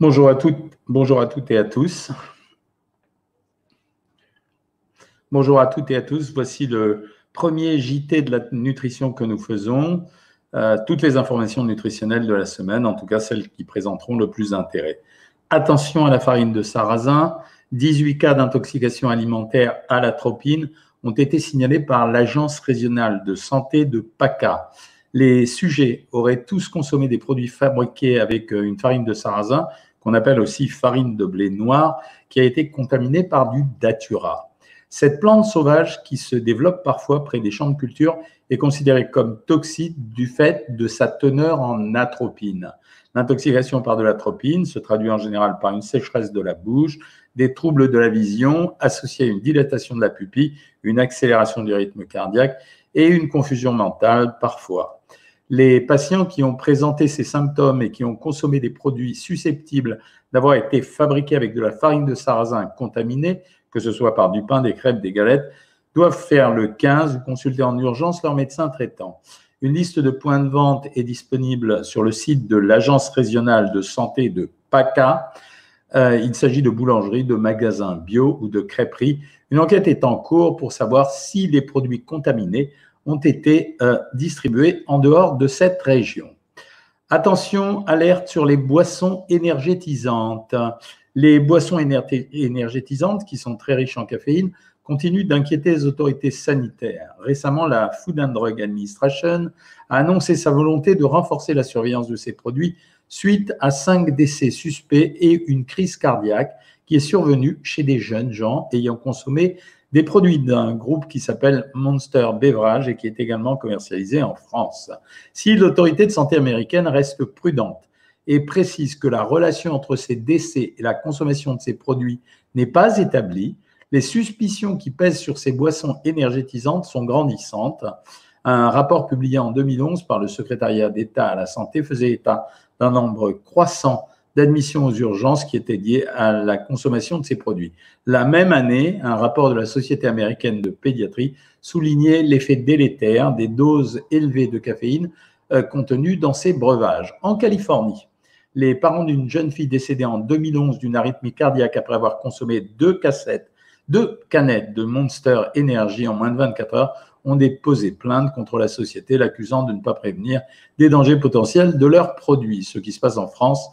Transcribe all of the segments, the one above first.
Bonjour à toutes, et à tous. Bonjour à toutes et à tous. Voici le premier JT de la nutrition que nous faisons. Euh, toutes les informations nutritionnelles de la semaine, en tout cas celles qui présenteront le plus d'intérêt. Attention à la farine de sarrasin. 18 cas d'intoxication alimentaire à l'atropine ont été signalés par l'Agence régionale de santé de PACA. Les sujets auraient tous consommé des produits fabriqués avec euh, une farine de sarrasin qu'on appelle aussi farine de blé noir, qui a été contaminée par du datura. Cette plante sauvage qui se développe parfois près des champs de culture est considérée comme toxique du fait de sa teneur en atropine. L'intoxication par de l'atropine se traduit en général par une sécheresse de la bouche, des troubles de la vision associés à une dilatation de la pupille, une accélération du rythme cardiaque et une confusion mentale parfois. Les patients qui ont présenté ces symptômes et qui ont consommé des produits susceptibles d'avoir été fabriqués avec de la farine de sarrasin contaminée, que ce soit par du pain, des crêpes, des galettes, doivent faire le 15 ou consulter en urgence leur médecin traitant. Une liste de points de vente est disponible sur le site de l'Agence régionale de santé de PACA. Euh, il s'agit de boulangeries, de magasins bio ou de crêperies. Une enquête est en cours pour savoir si les produits contaminés ont été euh, distribués en dehors de cette région. Attention, alerte sur les boissons énergétisantes. Les boissons énergétisantes, qui sont très riches en caféine, continuent d'inquiéter les autorités sanitaires. Récemment, la Food and Drug Administration a annoncé sa volonté de renforcer la surveillance de ces produits suite à cinq décès suspects et une crise cardiaque qui est survenue chez des jeunes gens ayant consommé des produits d'un groupe qui s'appelle Monster Beverage et qui est également commercialisé en France. Si l'autorité de santé américaine reste prudente et précise que la relation entre ces décès et la consommation de ces produits n'est pas établie, les suspicions qui pèsent sur ces boissons énergétisantes sont grandissantes. Un rapport publié en 2011 par le secrétariat d'État à la santé faisait état d'un nombre croissant d'admission aux urgences qui était liée à la consommation de ces produits. La même année, un rapport de la Société américaine de pédiatrie soulignait l'effet délétère des doses élevées de caféine euh, contenues dans ces breuvages. En Californie, les parents d'une jeune fille décédée en 2011 d'une arythmie cardiaque après avoir consommé deux cassettes, deux canettes de Monster Energy en moins de 24 heures ont déposé plainte contre la société, l'accusant de ne pas prévenir des dangers potentiels de leurs produits. Ce qui se passe en France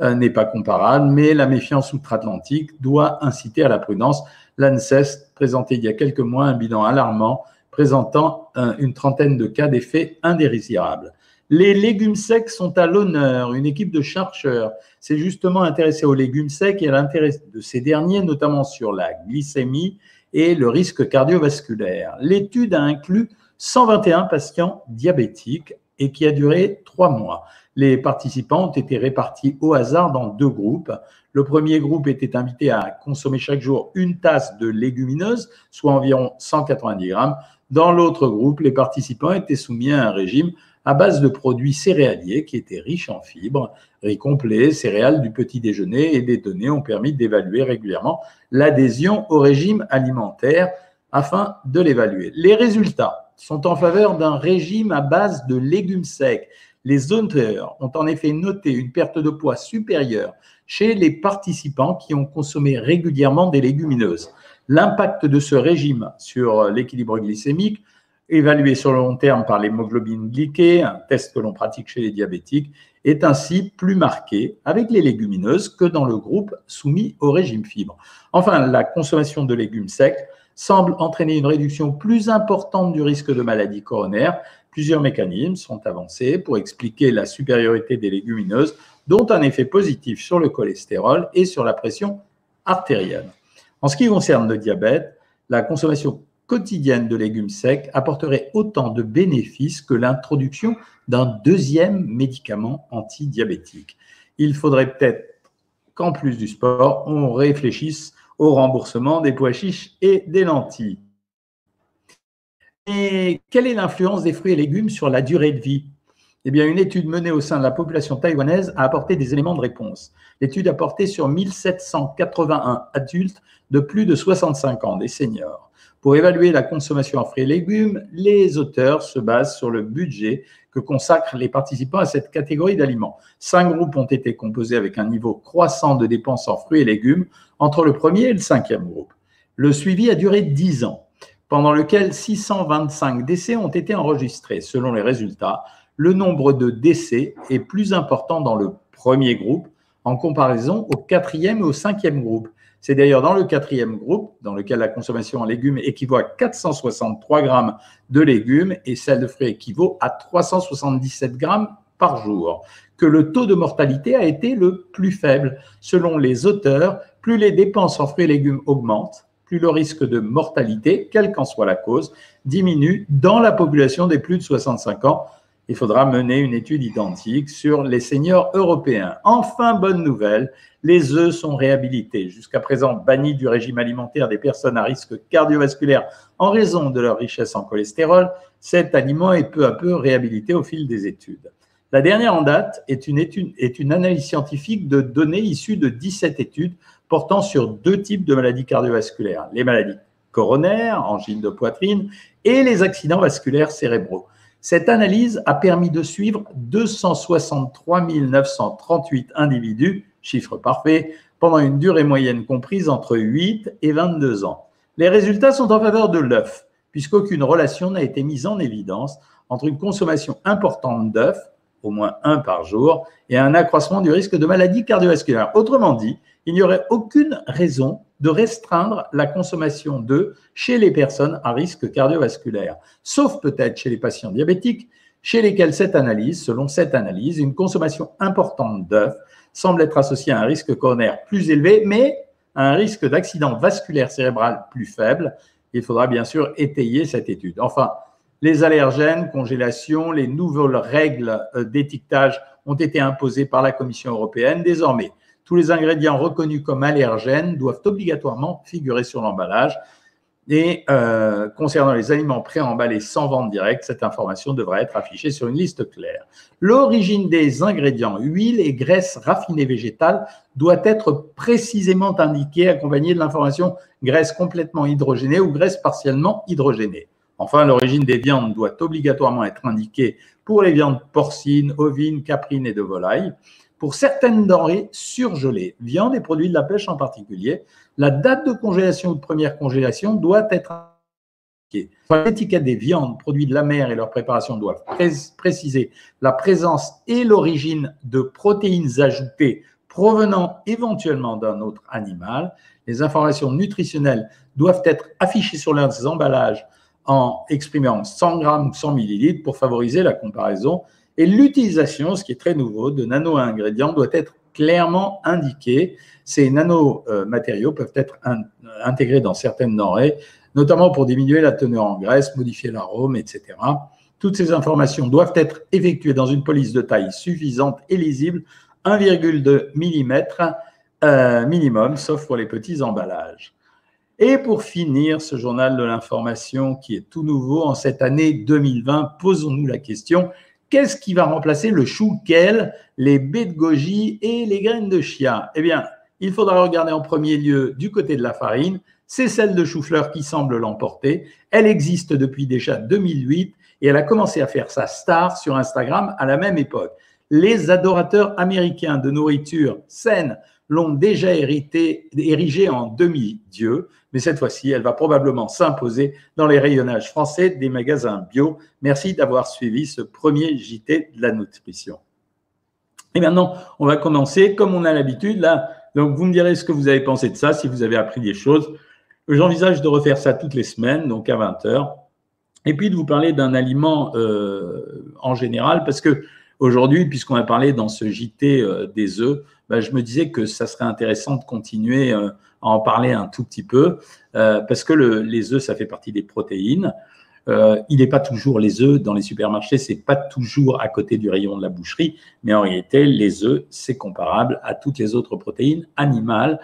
n'est pas comparable, mais la méfiance outre-Atlantique doit inciter à la prudence. L'ANSES présentait il y a quelques mois un bilan alarmant présentant euh, une trentaine de cas d'effets indésirables. Les légumes secs sont à l'honneur. Une équipe de chercheurs s'est justement intéressée aux légumes secs et à l'intérêt de ces derniers, notamment sur la glycémie et le risque cardiovasculaire. L'étude a inclus 121 patients diabétiques et qui a duré trois mois. Les participants ont été répartis au hasard dans deux groupes. Le premier groupe était invité à consommer chaque jour une tasse de légumineuses, soit environ 190 grammes. Dans l'autre groupe, les participants étaient soumis à un régime à base de produits céréaliers qui étaient riches en fibres, riz complet, céréales du petit déjeuner et des données ont permis d'évaluer régulièrement l'adhésion au régime alimentaire afin de l'évaluer. Les résultats sont en faveur d'un régime à base de légumes secs les auteurs ont en effet noté une perte de poids supérieure chez les participants qui ont consommé régulièrement des légumineuses. L'impact de ce régime sur l'équilibre glycémique, évalué sur le long terme par l'hémoglobine glyquée, un test que l'on pratique chez les diabétiques, est ainsi plus marqué avec les légumineuses que dans le groupe soumis au régime fibre. Enfin, la consommation de légumes secs semble entraîner une réduction plus importante du risque de maladie coronaire Plusieurs mécanismes sont avancés pour expliquer la supériorité des légumineuses, dont un effet positif sur le cholestérol et sur la pression artérielle. En ce qui concerne le diabète, la consommation quotidienne de légumes secs apporterait autant de bénéfices que l'introduction d'un deuxième médicament antidiabétique. Il faudrait peut-être qu'en plus du sport, on réfléchisse au remboursement des pois chiches et des lentilles. Quelle est l'influence des fruits et légumes sur la durée de vie? Eh bien, une étude menée au sein de la population taïwanaise a apporté des éléments de réponse. L'étude a porté sur 1781 adultes de plus de 65 ans, des seniors. Pour évaluer la consommation en fruits et légumes, les auteurs se basent sur le budget que que consacrent les participants à cette catégorie d'aliments. Cinq groupes ont été composés avec un niveau croissant de dépenses en fruits et légumes entre le premier et le cinquième groupe. Le suivi a duré 10 ans, pendant lequel 625 décès ont été enregistrés. Selon les résultats, le nombre de décès est plus important dans le premier groupe en comparaison au quatrième et au cinquième groupe. C'est d'ailleurs dans le quatrième groupe, dans lequel la consommation en légumes équivaut à 463 grammes de légumes et celle de fruits équivaut à 377 grammes par jour, que le taux de mortalité a été le plus faible. Selon les auteurs, plus les dépenses en fruits et légumes augmentent, plus le risque de mortalité, quelle qu'en soit la cause, diminue dans la population des plus de 65 ans il faudra mener une étude identique sur les seniors européens. Enfin, bonne nouvelle, les œufs sont réhabilités. Jusqu'à présent bannis du régime alimentaire des personnes à risque cardiovasculaire en raison de leur richesse en cholestérol, cet aliment est peu à peu réhabilité au fil des études. La dernière en date est une, est une analyse scientifique de données issues de 17 études portant sur deux types de maladies cardiovasculaires, les maladies coronaires, angine de poitrine, et les accidents vasculaires cérébraux. Cette analyse a permis de suivre 263 938 individus, chiffre parfait, pendant une durée moyenne comprise entre 8 et 22 ans. Les résultats sont en faveur de l'œuf, puisqu'aucune relation n'a été mise en évidence entre une consommation importante d'œufs, au moins un par jour, et un accroissement du risque de maladie cardiovasculaire. Autrement dit, il n'y aurait aucune raison de restreindre la consommation d'œufs chez les personnes à risque cardiovasculaire, sauf peut-être chez les patients diabétiques, chez lesquels cette analyse, selon cette analyse, une consommation importante d'œufs semble être associée à un risque coronaire plus élevé, mais à un risque d'accident vasculaire cérébral plus faible. Il faudra bien sûr étayer cette étude. Enfin, les allergènes, congélation, les nouvelles règles d'étiquetage ont été imposées par la Commission européenne. Désormais, tous les ingrédients reconnus comme allergènes doivent obligatoirement figurer sur l'emballage. Et euh, concernant les aliments préemballés sans vente directe, cette information devra être affichée sur une liste claire. L'origine des ingrédients, huile et graisse raffinée végétale, doit être précisément indiquée, accompagnée de l'information graisse complètement hydrogénée ou graisse partiellement hydrogénée. Enfin, l'origine des viandes doit obligatoirement être indiquée pour les viandes porcines, ovines, caprines et de volaille. Pour certaines denrées surgelées, viande et produits de la pêche en particulier, la date de congélation ou de première congélation doit être indiquée. L'étiquette des viandes, produits de la mer et leur préparation doivent préciser la présence et l'origine de protéines ajoutées provenant éventuellement d'un autre animal. Les informations nutritionnelles doivent être affichées sur leurs emballages en exprimant 100 grammes ou 100 millilitres pour favoriser la comparaison et l'utilisation, ce qui est très nouveau, de nano-ingrédients doit être clairement indiquée. Ces nanomatériaux peuvent être intégrés dans certaines denrées, notamment pour diminuer la teneur en graisse, modifier l'arôme, etc. Toutes ces informations doivent être effectuées dans une police de taille suffisante et lisible, 1,2 mm euh, minimum, sauf pour les petits emballages. Et pour finir, ce journal de l'information qui est tout nouveau en cette année 2020, posons-nous la question, Qu'est-ce qui va remplacer le chou kale, les baies de goji et les graines de chia? Eh bien, il faudra regarder en premier lieu du côté de la farine. C'est celle de chou-fleur qui semble l'emporter. Elle existe depuis déjà 2008 et elle a commencé à faire sa star sur Instagram à la même époque. Les adorateurs américains de nourriture saine l'ont déjà hérité, érigée en demi-dieu, mais cette fois-ci, elle va probablement s'imposer dans les rayonnages français des magasins bio. Merci d'avoir suivi ce premier JT de la nutrition. Et maintenant, on va commencer comme on a l'habitude. Là, donc vous me direz ce que vous avez pensé de ça, si vous avez appris des choses. J'envisage de refaire ça toutes les semaines, donc à 20 heures. Et puis de vous parler d'un aliment euh, en général, parce que aujourd'hui, puisqu'on a parlé dans ce JT euh, des œufs, bah, je me disais que ça serait intéressant de continuer euh, à en parler un tout petit peu, euh, parce que les œufs, ça fait partie des protéines. Euh, il n'est pas toujours les œufs dans les supermarchés, c'est pas toujours à côté du rayon de la boucherie, mais en réalité, les œufs, c'est comparable à toutes les autres protéines animales,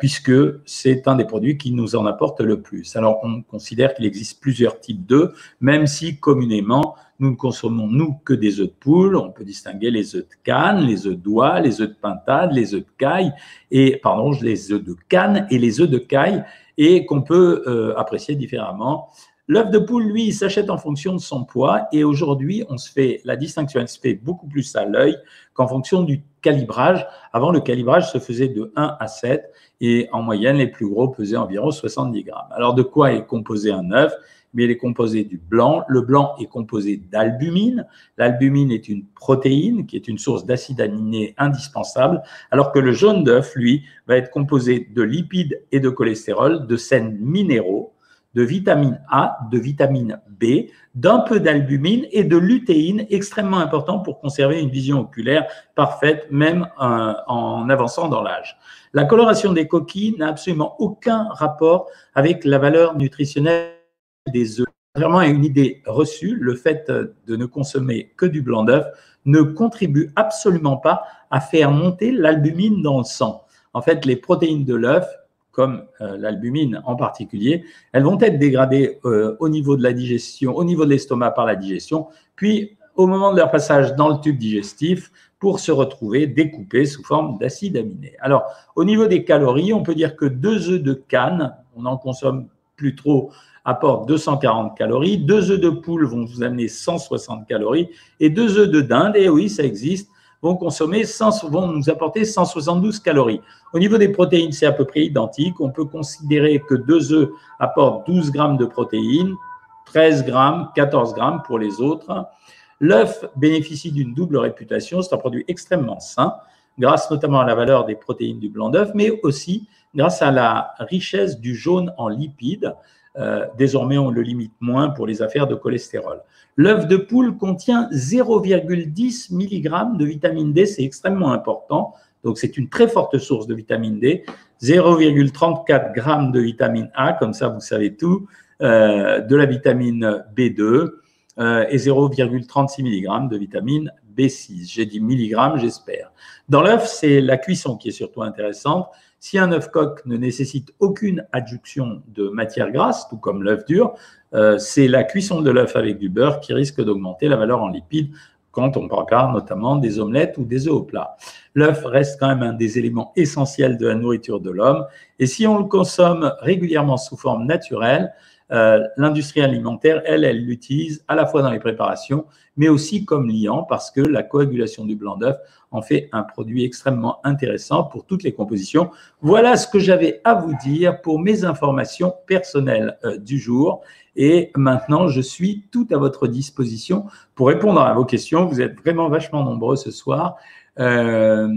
puisque c'est un des produits qui nous en apporte le plus. Alors, on considère qu'il existe plusieurs types d'œufs, même si communément, nous ne consommons, nous, que des œufs de poule. On peut distinguer les œufs de canne, les œufs d'oie, les œufs de pintade, les œufs de caille, et, pardon, les œufs de canne et les œufs de caille, et qu'on peut euh, apprécier différemment. L'œuf de poule, lui, il s'achète en fonction de son poids et aujourd'hui, on se fait la distinction, se fait beaucoup plus à l'œil qu'en fonction du calibrage. Avant, le calibrage se faisait de 1 à 7 et en moyenne, les plus gros pesaient environ 70 grammes. Alors, de quoi est composé un œuf? Mais il est composé du blanc. Le blanc est composé d'albumine. L'albumine est une protéine qui est une source d'acide aminé indispensable, alors que le jaune d'œuf, lui, va être composé de lipides et de cholestérol, de sels minéraux, de vitamine A, de vitamine B, d'un peu d'albumine et de lutéine, extrêmement important pour conserver une vision oculaire parfaite, même euh, en avançant dans l'âge. La coloration des coquilles n'a absolument aucun rapport avec la valeur nutritionnelle des œufs. Contrairement à une idée reçue, le fait de ne consommer que du blanc d'œuf ne contribue absolument pas à faire monter l'albumine dans le sang. En fait, les protéines de l'œuf, comme euh, l'albumine en particulier, elles vont être dégradées euh, au niveau de la digestion, au niveau de l'estomac par la digestion, puis au moment de leur passage dans le tube digestif pour se retrouver découpées sous forme d'acide aminé. Alors, au niveau des calories, on peut dire que deux œufs de canne, on en consomme plus trop apporte 240 calories, deux œufs de poule vont vous amener 160 calories, et deux œufs de dinde, et oui, ça existe, vont consommer 100, vont nous apporter 172 calories. Au niveau des protéines, c'est à peu près identique. On peut considérer que deux œufs apportent 12 grammes de protéines, 13 grammes, 14 grammes pour les autres. L'œuf bénéficie d'une double réputation. C'est un produit extrêmement sain, grâce notamment à la valeur des protéines du blanc d'œuf, mais aussi grâce à la richesse du jaune en lipides. Euh, désormais, on le limite moins pour les affaires de cholestérol. L'œuf de poule contient 0,10 mg de vitamine D, c'est extrêmement important. Donc, c'est une très forte source de vitamine D. 0,34 g de vitamine A, comme ça, vous savez tout, euh, de la vitamine B2 euh, et 0,36 mg de vitamine B6. J'ai dit milligramme, j'espère. Dans l'œuf, c'est la cuisson qui est surtout intéressante. Si un œuf coq ne nécessite aucune adjonction de matière grasse, tout comme l'œuf dur, euh, c'est la cuisson de l'œuf avec du beurre qui risque d'augmenter la valeur en lipides quand on prépare notamment des omelettes ou des œufs au plat. L'œuf reste quand même un des éléments essentiels de la nourriture de l'homme. Et si on le consomme régulièrement sous forme naturelle, euh, l'industrie alimentaire, elle, elle l'utilise à la fois dans les préparations, mais aussi comme liant, parce que la coagulation du blanc d'œuf en fait un produit extrêmement intéressant pour toutes les compositions. Voilà ce que j'avais à vous dire pour mes informations personnelles euh, du jour. Et maintenant, je suis tout à votre disposition pour répondre à vos questions. Vous êtes vraiment vachement nombreux ce soir. Euh,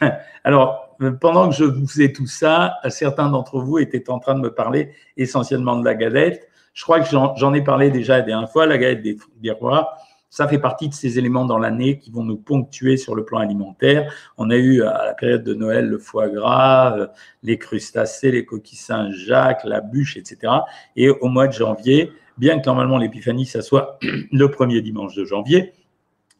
alors, pendant que je vous faisais tout ça, certains d'entre vous étaient en train de me parler essentiellement de la galette. Je crois que j'en ai parlé déjà la dernière fois, la galette des, des rois. Ça fait partie de ces éléments dans l'année qui vont nous ponctuer sur le plan alimentaire. On a eu à la période de Noël le foie gras, euh, les crustacés, les coquilles Saint-Jacques, la bûche, etc. Et au mois de janvier, bien que normalement l'épiphanie, ça soit le premier dimanche de janvier,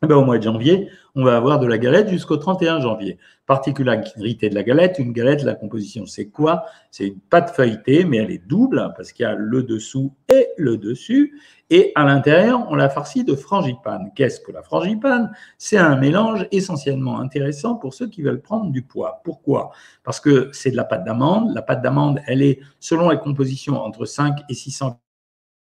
ben, au mois de janvier, on va avoir de la galette jusqu'au 31 janvier. Particularité de la galette, une galette, la composition, c'est quoi? C'est une pâte feuilletée, mais elle est double parce qu'il y a le dessous et le dessus. Et à l'intérieur, on la farcit de frangipane. Qu'est-ce que la frangipane? C'est un mélange essentiellement intéressant pour ceux qui veulent prendre du poids. Pourquoi? Parce que c'est de la pâte d'amande. La pâte d'amande, elle est, selon la composition, entre 5 et 600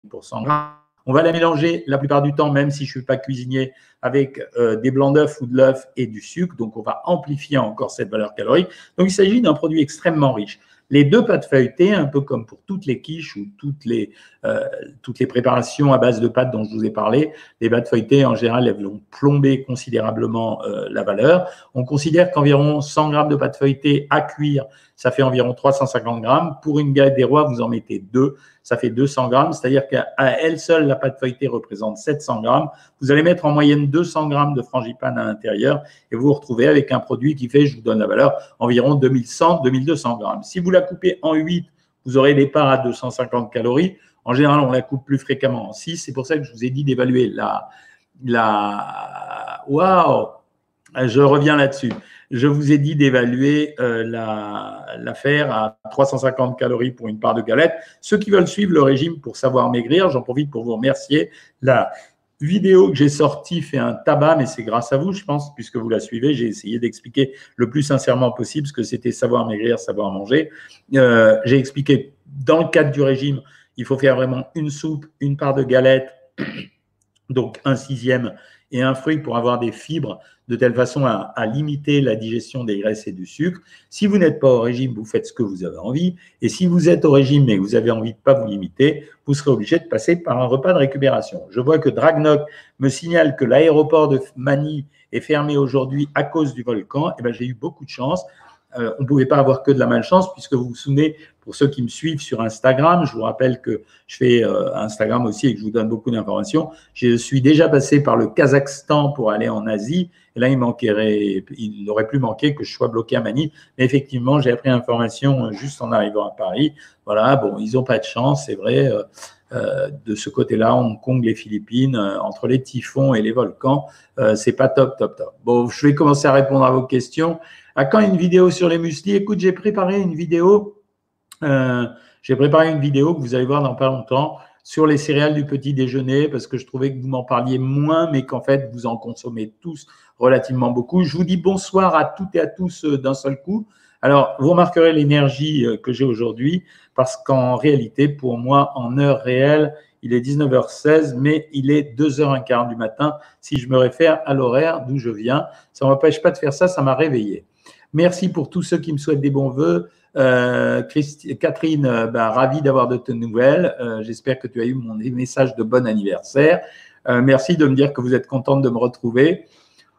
pour 100 grammes on va la mélanger la plupart du temps, même si je ne suis pas cuisinier, avec euh, des blancs d'œufs ou de l'œuf et du sucre. Donc, on va amplifier encore cette valeur calorique. Donc, il s'agit d'un produit extrêmement riche. Les deux pâtes feuilletées, un peu comme pour toutes les quiches ou toutes les, euh, préparations à base de pâtes dont je vous ai parlé, les pâtes feuilletées, en général, elles vont plomber considérablement euh, la valeur. On considère qu'environ 100 grammes de pâtes feuilletées à cuire, ça fait environ 350 grammes. Pour une galette des rois, vous en mettez deux, ça fait 200 grammes. C'est-à-dire qu'à elle seule, la pâte feuilletée représente 700 grammes. Vous allez mettre en moyenne 200 grammes de frangipane à l'intérieur et vous vous retrouvez avec un produit qui fait, je vous donne la valeur, environ 2100, 2200 grammes. Si vous la coupez en 8, vous aurez des parts à 250 calories. En général, on la coupe plus fréquemment en 6. C'est pour ça que je vous ai dit d'évaluer la, la, waouh, je reviens là-dessus. Je vous ai dit d'évaluer euh, l'affaire à 350 calories pour une part de galette. Ceux qui veulent suivre le régime pour savoir maigrir, j'en profite pour vous remercier. La vidéo que j'ai sortie fait un tabac, mais c'est grâce à vous, je pense, puisque vous la suivez. J'ai essayé d'expliquer le plus sincèrement possible ce que c'était savoir maigrir, savoir manger. Euh, j'ai expliqué dans le cadre du régime Il faut faire vraiment une soupe, une part de galette, donc un sixième et un fruit pour avoir des fibres de telle façon à, limiter la digestion des graisses et du sucre. Si vous n'êtes pas au régime, vous faites ce que vous avez envie. Et si vous êtes au régime mais que vous avez envie de ne pas vous limiter, vous serez obligé de passer par un repas de récupération. Je vois que Dragnoc me signale que l'aéroport de Mani est fermé aujourd'hui à cause du volcan. Eh ben, j'ai eu beaucoup de chance. Euh, on ne pouvait pas avoir que de la malchance, puisque vous vous souvenez, pour ceux qui me suivent sur Instagram, je vous rappelle que je fais euh, Instagram aussi et que je vous donne beaucoup d'informations. Je suis déjà passé par le Kazakhstan pour aller en Asie, et là, il manquerait, il n'aurait plus manqué que je sois bloqué à Manille. Mais effectivement, j'ai appris l'information euh, juste en arrivant à Paris. Voilà, bon, ils n'ont pas de chance, c'est vrai. de ce côté-là, Hong Kong, les Philippines, entre les typhons et les volcans, c'est pas top, top, top. Bon, je vais commencer à répondre à vos questions. À quand une vidéo sur les muesli Écoute, j'ai préparé une vidéo. Euh, j'ai préparé une vidéo que vous allez voir dans pas longtemps sur les céréales du petit déjeuner parce que je trouvais que vous m'en parliez moins, mais qu'en fait vous en consommez tous relativement beaucoup. Je vous dis bonsoir à toutes et à tous euh, d'un seul coup. Alors, vous remarquerez l'énergie euh, que j'ai aujourd'hui parce qu'en réalité, pour moi, en heure réelle, il est 19h16, mais il est 2h15 du matin si je me réfère à l'horaire d'où je viens. Ça ne m'empêche pas de faire ça, ça m'a réveillé. Merci pour tous ceux qui me souhaitent des bons voeux. Euh, Catherine, euh, ben, ravi d'avoir de tes nouvelles. Euh, j'espère que tu as eu mon message de bon anniversaire. merci de me dire que vous êtes contente de me retrouver.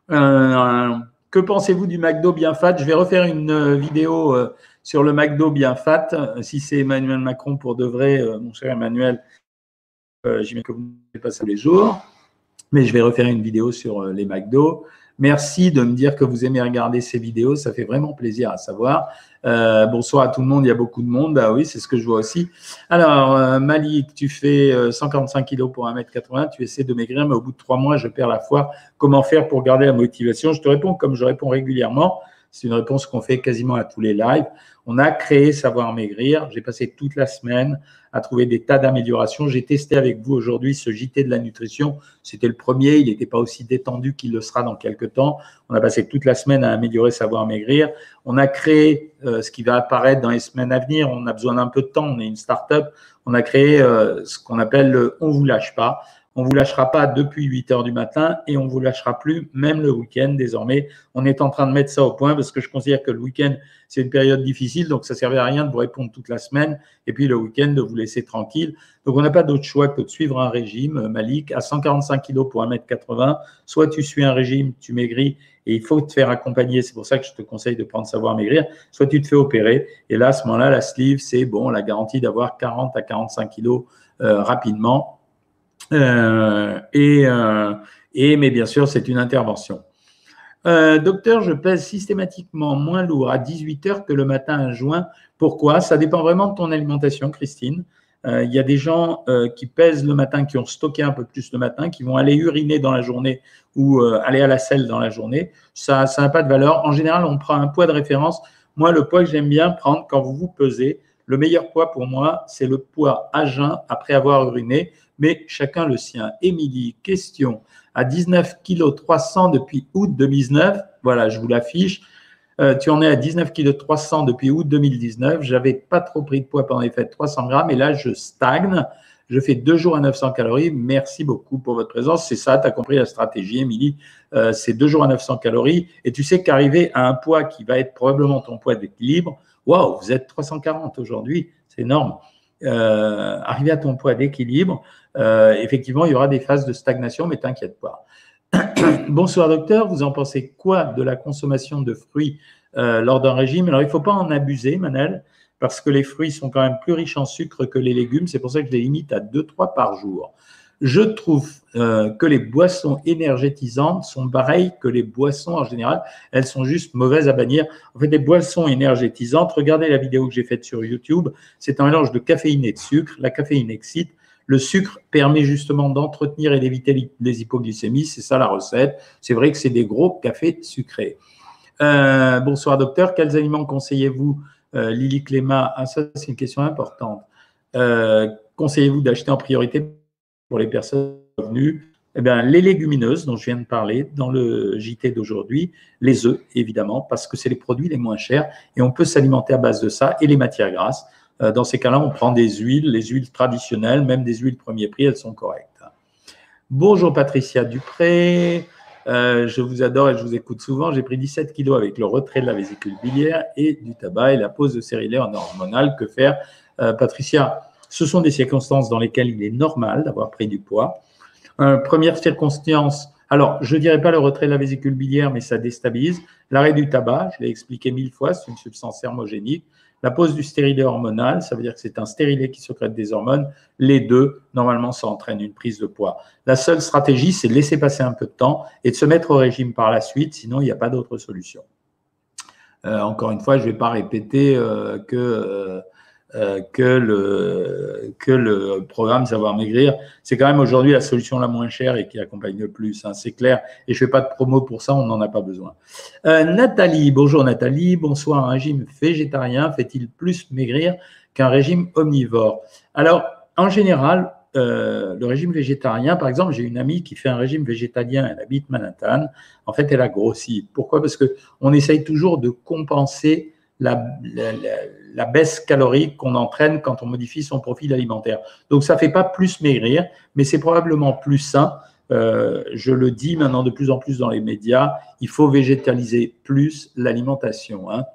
que pensez-vous du McDo bien fat? Je vais refaire une vidéo sur le McDo bien fat. Si c'est Emmanuel Macron pour de vrai, mon cher Emmanuel, j'imagine que vous ne pas les jours. Mais je vais refaire une vidéo sur les McDo. Merci de me dire que vous aimez regarder ces vidéos. Ça fait vraiment plaisir à savoir. Euh, bonsoir à tout le monde. Il y a beaucoup de monde. Bah oui, c'est ce que je vois aussi. Alors, euh, Malik, tu fais 145 euh, kilos pour 1m80. Tu essaies de maigrir, mais au bout de trois mois, je perds la foi. Comment faire pour garder la motivation? Je te réponds comme je réponds régulièrement. C'est une réponse qu'on fait quasiment à tous les lives. On a créé Savoir Maigrir. J'ai passé toute la semaine à trouver des tas d'améliorations. J'ai testé avec vous aujourd'hui ce JT de la nutrition. C'était le premier. Il n'était pas aussi détendu qu'il le sera dans quelques temps. On a passé toute la semaine à améliorer Savoir Maigrir. On a créé euh, ce qui va apparaître dans les semaines à venir. On a besoin d'un peu de temps. On est une start-up. On a créé euh, ce qu'on appelle le On vous lâche pas. On vous lâchera pas depuis 8 heures du matin et on vous lâchera plus même le week-end désormais. On est en train de mettre ça au point parce que je considère que le week-end, c'est une période difficile, donc ça ne servait à rien de vous répondre toute la semaine et puis le week-end de vous laisser tranquille. Donc on n'a pas d'autre choix que de suivre un régime, euh, Malik, à 145 kg pour 1m80. Soit tu suis un régime, tu maigris et il faut te faire accompagner. C'est pour ça que je te conseille de prendre savoir maigrir. Soit tu te fais opérer et là, à ce moment-là, la sleeve, c'est bon, la garantie d'avoir 40 à 45 kg euh, rapidement et, euh, et, mais bien sûr, c'est une intervention. Euh, docteur, je pèse systématiquement moins lourd à 18 heures que le matin à juin. Pourquoi? Ça dépend vraiment de ton alimentation, Christine. Il y a des gens qui pèsent le matin, qui ont stocké un peu plus le matin, qui vont aller uriner dans la journée ou aller à la selle dans la journée. Ça n'a pas de valeur. En général, on prend un poids de référence. Moi, le poids que j'aime bien prendre quand vous vous pesez, le meilleur poids pour moi, c'est le poids à jeun après avoir uriné mais chacun le sien. Émilie, question. À 19 kg 300 depuis août 2019, voilà, je vous l'affiche. Euh, tu en es à 19 kg 300 depuis août 2019. J'avais pas trop pris de poids pendant les fêtes, 300 grammes, et là, je stagne. Je fais deux jours à 900 calories. Merci beaucoup pour votre présence. C'est ça, tu as compris la stratégie, Émilie. Euh, c'est deux jours à 900 calories. Et tu sais qu'arriver à un poids qui va être probablement ton poids d'équilibre, waouh, vous êtes 340 aujourd'hui. C'est énorme. Euh, arriver à ton poids d'équilibre, euh, effectivement, il y aura des phases de stagnation, mais t'inquiète pas. Bonsoir docteur, vous en pensez quoi de la consommation de fruits euh, lors d'un régime? Alors, il ne faut pas en abuser, Manel, parce que les fruits sont quand même plus riches en sucre que les légumes. C'est pour ça que je les limite à 2-3 par jour. Je trouve euh, que les boissons énergétisantes sont pareilles que les boissons en général. Elles sont juste mauvaises à bannir. En fait, les boissons énergétisantes, regardez la vidéo que j'ai faite sur YouTube, c'est un mélange de caféine et de sucre. La caféine excite, le sucre permet justement d'entretenir et d'éviter les hypoglycémies. C'est ça la recette. C'est vrai que c'est des gros cafés sucrés. Euh, bonsoir docteur. Quels aliments conseillez-vous, euh, Lily Cléma? Ah, Ça, c'est une question importante. Euh, conseillez-vous d'acheter en priorité pour les personnes revenues eh bien, les légumineuses dont je viens de parler dans le JT d'aujourd'hui, les œufs évidemment, parce que c'est les produits les moins chers et on peut s'alimenter à base de ça et les matières grasses. Dans ces cas-là, on prend des huiles, les huiles traditionnelles, même des huiles premier prix, elles sont correctes. Bonjour Patricia Dupré. Euh, je vous adore et je vous écoute souvent. J'ai pris 17 kilos avec le retrait de la vésicule biliaire et du tabac et la pose de stérilet en hormonal. Que faire? Euh, Patricia, ce sont des circonstances dans lesquelles il est normal d'avoir pris du poids. Euh, première circonstance, alors je ne dirais pas le retrait de la vésicule biliaire, mais ça déstabilise. L'arrêt du tabac, je l'ai expliqué mille fois, c'est une substance thermogénique. La pose du stérilet hormonal, ça veut dire que c'est un stérilet qui secrète des hormones. Les deux, normalement, ça entraîne une prise de poids. La seule stratégie, c'est de laisser passer un peu de temps et de se mettre au régime par la suite, sinon il n'y a pas d'autre solution. Euh, encore une fois, je ne vais pas répéter euh, que euh, que, le, que le programme Savoir Maigrir. C'est quand même aujourd'hui la solution la moins chère et qui accompagne le plus, hein, c'est clair. Et je ne fais pas de promo pour ça, on n'en a pas besoin. Euh, Nathalie, bonjour Nathalie, bonsoir. Un régime végétarien fait-il plus maigrir qu'un régime omnivore? Alors, en général, euh, le régime végétarien, par exemple, j'ai une amie qui fait un régime végétalien, elle habite Manhattan. En fait, elle a grossi. Pourquoi? Parce qu'on essaye toujours de compenser la, baisse calorique qu'on entraîne quand on modifie son profil alimentaire. Donc, ça ne fait pas plus maigrir, mais c'est probablement plus sain. Euh, je le dis maintenant de plus en plus dans les médias, il faut végétaliser plus l'alimentation. Hein.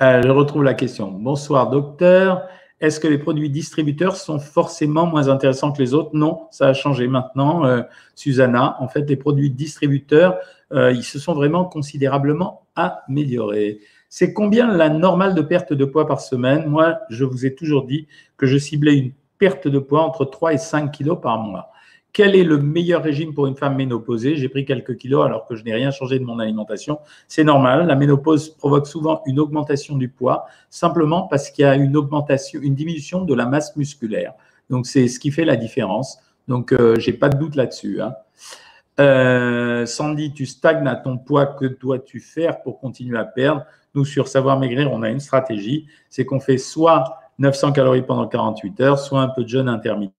Euh, je retrouve la question. Bonsoir, docteur. Est-ce que les produits distributeurs sont forcément moins intéressants que les autres? Non, ça a changé maintenant, euh, Susanna. En fait, les produits distributeurs, euh, ils se sont vraiment considérablement améliorés. C'est combien la normale de perte de poids par semaine? Moi, je vous ai toujours dit que je ciblais une perte de poids entre 3 et 5 kilos par mois. Quel est le meilleur régime pour une femme ménopausée? J'ai pris quelques kilos alors que je n'ai rien changé de mon alimentation. C'est normal. La ménopause provoque souvent une augmentation du poids, simplement parce qu'il y a une augmentation, une diminution de la masse musculaire. Donc, c'est ce qui fait la différence. Donc, euh, j'ai pas de doute là-dessus. Hein. Euh, Sandy, tu stagnes à ton poids. Que dois-tu faire pour continuer à perdre? Nous, sur Savoir Maigrir, on a une stratégie. C'est qu'on fait soit 900 calories pendant 48 heures, soit un peu de jeûne intermittent.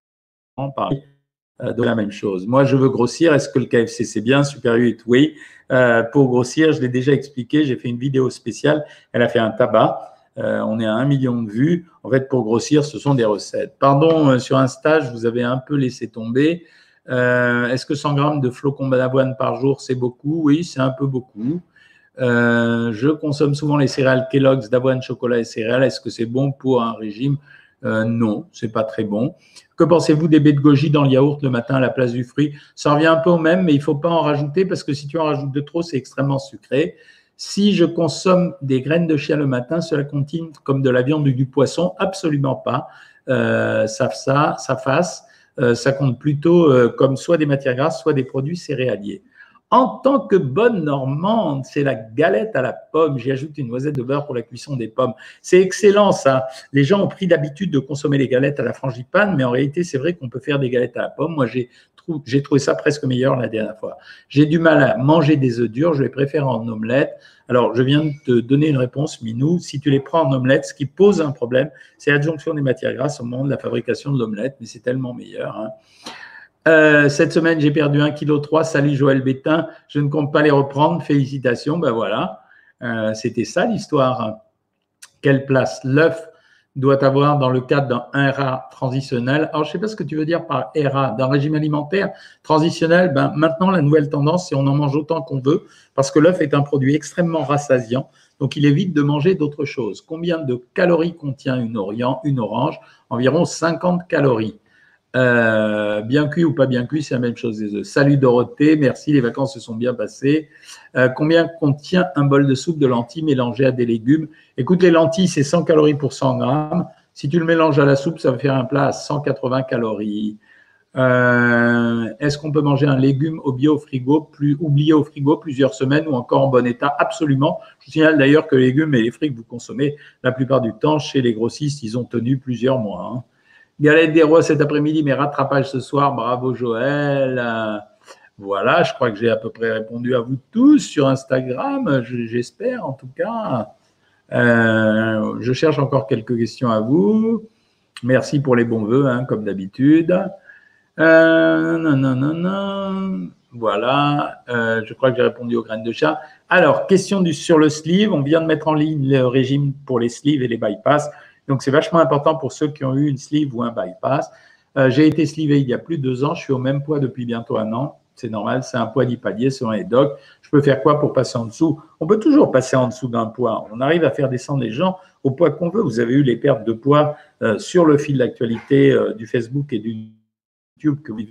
De la même chose. Moi, je veux grossir. Est-ce que le KFC, c'est bien? Super 8, oui. Euh, pour grossir, je l'ai déjà expliqué. J'ai fait une vidéo spéciale. Elle a fait un tabac. Euh, on est à un million de vues. En fait, pour grossir, ce sont des recettes. Pardon, sur un stage, vous avez un peu laissé tomber. Est-ce que 100 grammes de flocons d'avoine par jour, c'est beaucoup? Oui, c'est un peu beaucoup. je consomme souvent les céréales Kellogg's d'avoine, chocolat et céréales. Est-ce que c'est bon pour un régime? Non, c'est pas très bon. Que pensez-vous des baies de goji dans le yaourt le matin à la place du fruit? Ça revient un peu au même, mais il ne faut pas en rajouter parce que si tu en rajoutes de trop, c'est extrêmement sucré. Si je consomme des graines de chia le matin, cela contient comme de la viande ou du poisson? Absolument pas. Euh, ça, ça, ça fasse. Euh, ça compte plutôt euh, comme soit des matières grasses, soit des produits céréaliers. En tant que bonne normande, c'est la galette à la pomme. J'y ajoute une noisette de beurre pour la cuisson des pommes. C'est excellent ça. Les gens ont pris l'habitude de consommer les galettes à la frangipane, mais en réalité, c'est vrai qu'on peut faire des galettes à la pomme. Moi, j'ai trouvé ça presque meilleur la dernière fois. J'ai du mal à manger des œufs durs, je les préfère en omelette. Alors, je viens de te donner une réponse, Minou. Si tu les prends en omelette, ce qui pose un problème, c'est l'adjonction des matières grasses au moment de la fabrication de l'omelette, mais c'est tellement meilleur. Hein. Euh, cette semaine, j'ai perdu 1,3 kg. Salut Joël Bétain. Je ne compte pas les reprendre. Félicitations. Ben voilà. Euh, c'était ça l'histoire. Quelle place l'œuf doit avoir dans le cadre d'un RA transitionnel Alors, je ne sais pas ce que tu veux dire par RA, d'un régime alimentaire transitionnel. Ben, maintenant, la nouvelle tendance, c'est on en mange autant qu'on veut parce que l'œuf est un produit extrêmement rassasiant. Donc, il évite de manger d'autres choses. Combien de calories contient une, une orange? Environ 50 calories. Euh, bien cuit ou pas bien cuit, c'est la même chose des œufs. Salut Dorothée, merci, les vacances se sont bien passées. Euh, combien contient un bol de soupe de lentilles mélangées à des légumes? Écoute, les lentilles, c'est 100 calories pour 100 grammes. Si tu le mélanges à la soupe, ça va faire un plat à 180 calories. Euh, est-ce qu'on peut manger un légume bio au frigo, plus, oublié au frigo plusieurs semaines ou encore en bon état? Absolument. Je vous signale d'ailleurs que les légumes et les fruits que vous consommez la plupart du temps chez les grossistes, ils ont tenu plusieurs mois. Hein. Galette des rois cet après-midi, mais rattrapage ce soir. Bravo Joël. Voilà, je crois que j'ai à peu près répondu à vous tous sur Instagram, j'espère en tout cas. Euh, je cherche encore quelques questions à vous. Merci pour les bons voeux, hein, comme d'habitude. Euh, non, non, non, non. Voilà, euh, je crois que j'ai répondu aux graines de chat. Alors, question du, sur le sleeve. On vient de mettre en ligne le régime pour les sleeves et les bypass. Donc, c'est vachement important pour ceux qui ont eu une sleeve ou un bypass. j'ai été sleevé il y a plus de deux ans. Je suis au même poids depuis bientôt un an c'est normal, c'est un poids palier selon les docs. Je peux faire quoi pour passer en dessous? On peut toujours passer en dessous d'un poids. On arrive à faire descendre les gens au poids qu'on veut. Vous avez eu les pertes de poids euh, sur le fil d'actualité euh, du Facebook et du YouTube que vous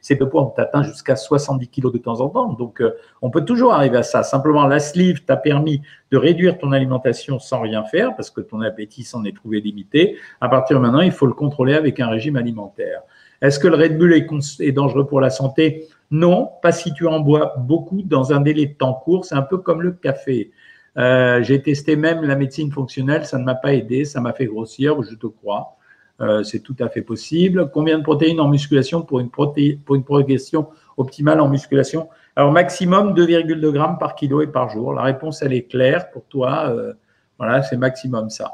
ces poids ont atteint jusqu'à 70 kg de temps en temps. Donc, euh, on peut toujours arriver à ça. Simplement, la sleeve t'a permis de réduire ton alimentation sans rien faire parce que ton appétit s'en est trouvé limité. À partir de maintenant, il faut le contrôler avec un régime alimentaire. Est-ce que le Red Bull est dangereux pour la santé? Non, pas si tu en bois beaucoup dans un délai de temps court. C'est un peu comme le café. Euh, j'ai testé même la médecine fonctionnelle, ça ne m'a pas aidé, ça m'a fait grossir, je te crois. Euh, c'est tout à fait possible. Combien de protéines en musculation pour une, progression optimale en musculation? Alors, maximum 2,2 grammes par kilo et par jour. La réponse, elle est claire pour toi. Euh, voilà, c'est maximum ça.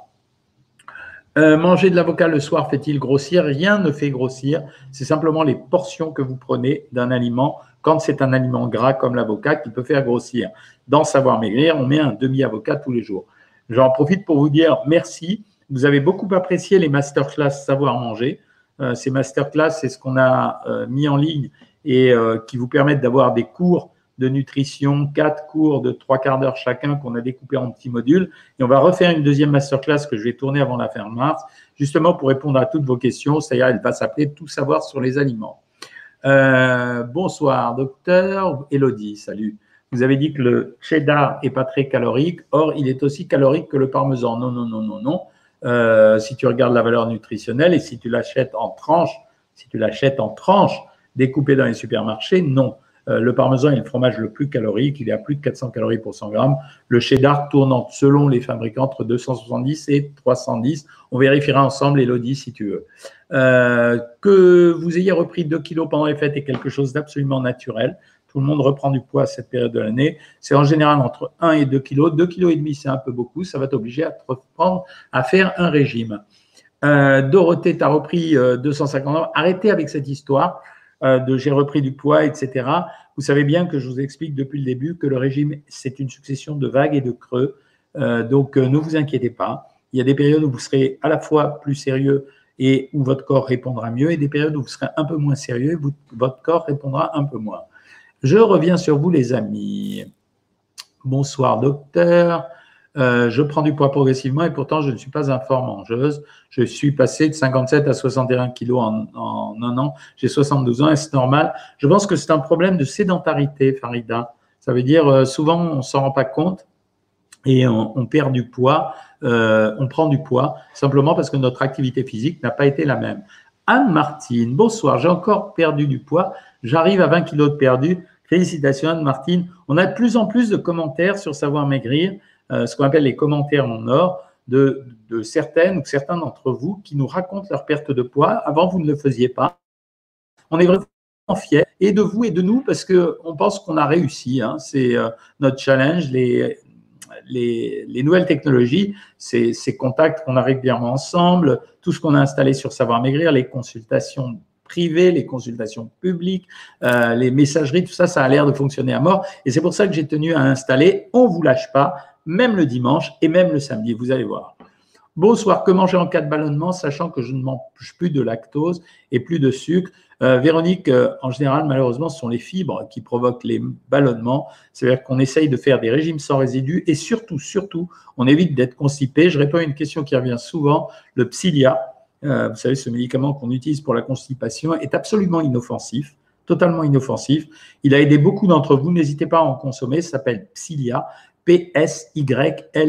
Euh, manger de l'avocat le soir fait-il grossir? Rien ne fait grossir. C'est simplement les portions que vous prenez d'un aliment. Quand c'est un aliment gras comme l'avocat qui peut faire grossir. Dans Savoir Maigrir, on met un demi-avocat tous les jours. J'en profite pour vous dire merci. Vous avez beaucoup apprécié les masterclass Savoir Manger. Euh, ces masterclass, c'est ce qu'on a euh, mis en ligne et qui vous permettent d'avoir des cours de nutrition, quatre cours de trois quarts d'heure chacun qu'on a découpé en petits modules. Et on va refaire une deuxième masterclass que je vais tourner avant la fin mars, justement pour répondre à toutes vos questions. C'est-à-dire, elle va s'appeler Tout savoir sur les aliments. Euh, bonsoir, docteur Elodie. Salut. Vous avez dit que le cheddar est pas très calorique. Or, il est aussi calorique que le parmesan. Non, non, non, non, non. Euh, si tu regardes la valeur nutritionnelle et si tu l'achètes en tranches, si tu l'achètes en tranches découpées dans les supermarchés, non. Euh, le parmesan est le fromage le plus calorique, il est à plus de 400 calories pour 100 grammes. Le cheddar tourne selon les fabricants entre 270 et 310. On vérifiera ensemble, Elodie, si tu veux. Euh, que vous ayez repris 2 kilos pendant les fêtes est quelque chose d'absolument naturel. Tout le monde reprend du poids à cette période de l'année. C'est en général entre 1 et 2 kilos. 2 kilos et demi, c'est un peu beaucoup. Ça va t'obliger à te reprendre à faire un régime. Euh, Dorothée, tu as repris 250 grammes. Arrêtez avec cette histoire. Euh, de j'ai repris du poids, etc. Vous savez bien que je vous explique depuis le début que le régime, c'est une succession de vagues et de creux. Euh, donc, euh, ne vous inquiétez pas. Il y a des périodes où vous serez à la fois plus sérieux et où votre corps répondra mieux, et des périodes où vous serez un peu moins sérieux et votre corps répondra un peu moins. Je reviens sur vous, les amis. Bonsoir, docteur. Euh, je prends du poids progressivement et pourtant je ne suis pas un fort mangeuse. Je suis passé de 57 à 61 kilos en, un an. J'ai 72 ans et c'est normal? Je pense que c'est un problème de sédentarité, Farida. Ça veut dire euh, souvent on s'en rend pas compte et on, perd du poids, euh, on prend du poids simplement parce que notre activité physique n'a pas été la même. Anne-Martine, bonsoir, j'ai encore perdu du poids. J'arrive à 20 kilos de perdu. Félicitations Anne-Martine. On a de plus en plus de commentaires sur Savoir Maigrir. Euh, ce qu'on appelle les commentaires en or de, certaines ou certains d'entre vous qui nous racontent leur perte de poids. Avant, vous ne le faisiez pas. On est vraiment fiers et de vous et de nous parce qu'on pense qu'on a réussi. Hein. C'est euh, notre challenge. Les, les, nouvelles technologies, ces, ces contacts qu'on a régulièrement ensemble, tout ce qu'on a installé sur Savoir Maigrir, les consultations privées, les consultations publiques, euh, les messageries, tout ça, ça a l'air de fonctionner à mort. Et c'est pour ça que j'ai tenu à installer, on vous lâche pas, même le dimanche et même le samedi, vous allez voir. Bonsoir, que manger en cas de ballonnement, sachant que je ne mange plus de lactose et plus de sucre euh, Véronique, euh, en général, malheureusement, ce sont les fibres qui provoquent les ballonnements. C'est-à-dire qu'on essaye de faire des régimes sans résidus et surtout, surtout, on évite d'être constipé. Je réponds à une question qui revient souvent. Le Psyllia, vous savez, ce médicament qu'on utilise pour la constipation, est absolument inoffensif totalement inoffensif. Il a aidé beaucoup d'entre vous. N'hésitez pas à en consommer. Ça s'appelle Psyllia. P-S-Y-L-I-A.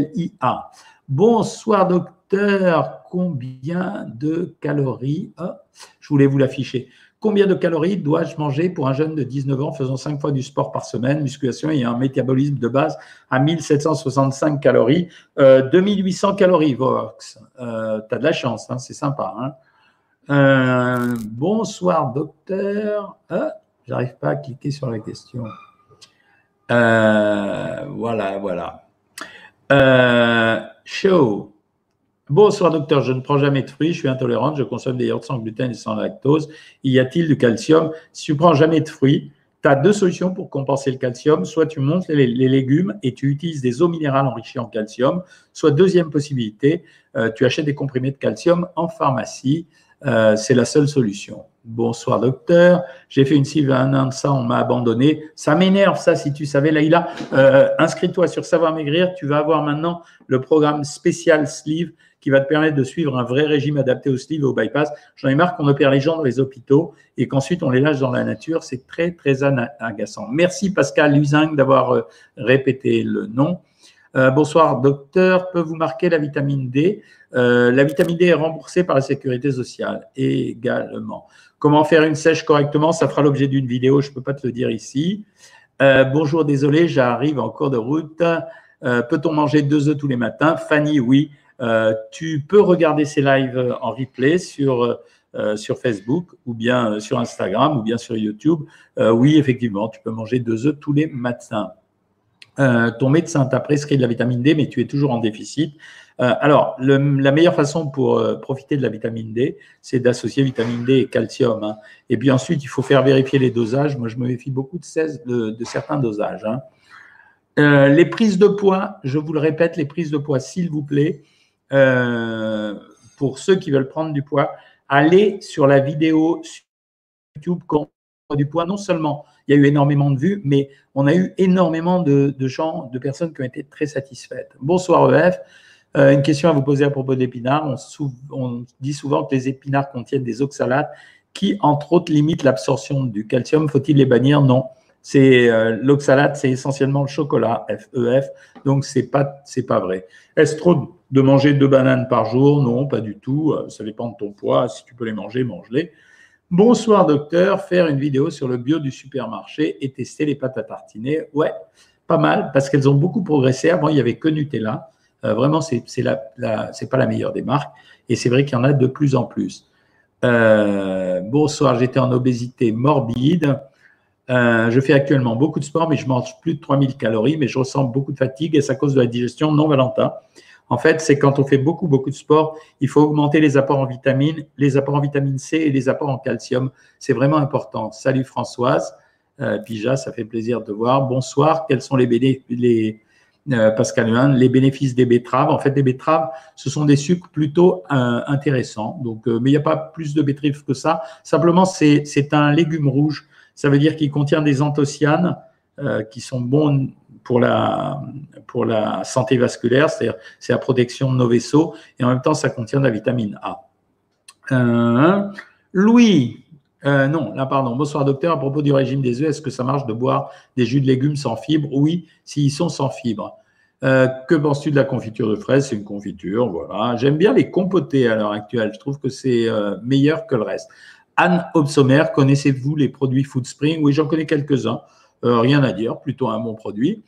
Bonsoir docteur, combien de calories, ah, je voulais vous l'afficher, Combien de calories dois-je manger pour un jeune de 19 ans faisant 5 fois du sport par semaine, musculation et un métabolisme de base à 1765 calories? 2800 euh, calories, Vox. Euh, tu as de la chance, hein, c'est sympa. Hein. Euh, bonsoir, docteur. Ah, J'arrive pas à cliquer sur la question. voilà, voilà. show. Bonsoir docteur, je ne prends jamais de fruits, je suis intolérante, je consomme des yaourts sans gluten et sans lactose. Y a-t-il du calcium? Si tu prends jamais de fruits, tu as deux solutions pour compenser le calcium. Soit tu montes les, légumes et tu utilises des eaux minérales enrichies en calcium. Soit deuxième possibilité, euh, tu achètes des comprimés de calcium en pharmacie. Euh, c'est la seule solution. Bonsoir docteur, j'ai fait une cible un an de ça, on m'a abandonné. Ça m'énerve ça, si tu savais, Laïla. Euh, Inscris-toi sur Savoir Maigrir, tu vas avoir maintenant le programme spécial Sleeve qui va te permettre de suivre un vrai régime adapté au sleeve et au bypass. J'en ai marre qu'on opère les gens dans les hôpitaux et qu'ensuite on les lâche dans la nature. C'est très, très agaçant. Merci Pascal Luzing d'avoir euh, répété le nom. Euh, bonsoir, docteur. Peut vous marquer la vitamine D? Euh, La vitamine D est remboursée par la sécurité sociale également. Comment faire une sèche correctement? Ça fera l'objet d'une vidéo, je ne peux pas te le dire ici. bonjour, désolé, j'arrive en cours de route. Peut-on manger deux œufs tous les matins? Fanny, oui. Euh, tu peux regarder ces lives en replay sur, euh, sur Facebook ou bien sur Instagram ou bien sur YouTube. Euh, oui, effectivement, tu peux manger deux œufs tous les matins. ton médecin t'a prescrit de la vitamine D, mais tu es toujours en déficit. alors, la meilleure façon pour profiter de la vitamine D, c'est d'associer vitamine D et calcium. Hein. Et puis ensuite, il faut faire vérifier les dosages. Moi, je me méfie beaucoup de, de, certains dosages. Hein. les prises de poids, je vous le répète, les prises de poids, s'il vous plaît, euh, pour ceux qui veulent prendre du poids, allez sur la vidéo sur YouTube du poids. Non seulement il y a eu énormément de vues, mais on a eu énormément de, gens, de personnes qui ont été très satisfaites. Bonsoir EF. Euh, une question à vous poser à propos de l'épinard. On, on, dit souvent que les épinards contiennent des oxalates qui, entre autres, limitent l'absorption du calcium. Faut-il les bannir? Non. C'est euh, l'oxalate, c'est essentiellement le chocolat, FEF. E donc c'est pas c'est pas vrai. Trop de manger deux bananes par jour Non, pas du tout. Euh, ça dépend de ton poids. Si tu peux les manger, mange-les. Bonsoir docteur, faire une vidéo sur le bio du supermarché et tester les pâtes à tartiner. Ouais, pas mal parce qu'elles ont beaucoup progressé. Avant, il n'y avait que Nutella. Euh, vraiment, c'est la, pas la meilleure des marques et c'est vrai qu'il y en a de plus en plus. bonsoir, j'étais en obésité morbide. Euh, je fais actuellement beaucoup de sport, mais je mange plus de 3000 calories, mais je ressens beaucoup de fatigue et c'est à cause de la digestion? Non Valentin. En fait, c'est quand on fait beaucoup, beaucoup de sport, il faut augmenter les apports en vitamines, les apports en vitamine C et les apports en calcium. C'est vraiment important. Salut Françoise. Euh, ça fait plaisir de voir. Bonsoir. Quels sont euh, les bénéfices des betteraves? En fait, les betteraves, ce sont des sucres plutôt euh, intéressants. Donc, mais il n'y a pas plus de betteraves que ça. Simplement, c'est un légume rouge ça veut dire qu'il contient des anthocyanes euh, qui sont bons pour la, pour la santé vasculaire, c'est-à-dire c'est la protection de nos vaisseaux, et en même temps, ça contient de la vitamine A. Euh, Louis, euh, non, là, pardon. Bonsoir, docteur. À propos du régime des œufs, est-ce que ça marche de boire des jus de légumes sans fibres? Oui, s'ils sont sans fibres. que penses-tu de la confiture de fraises? C'est une confiture, voilà. J'aime bien les compoter à l'heure actuelle. Je trouve que c'est meilleur que le reste. Anne Obsomer, connaissez-vous les produits Foodspring Oui, j'en connais quelques-uns. Euh, rien à dire, plutôt un bon produit.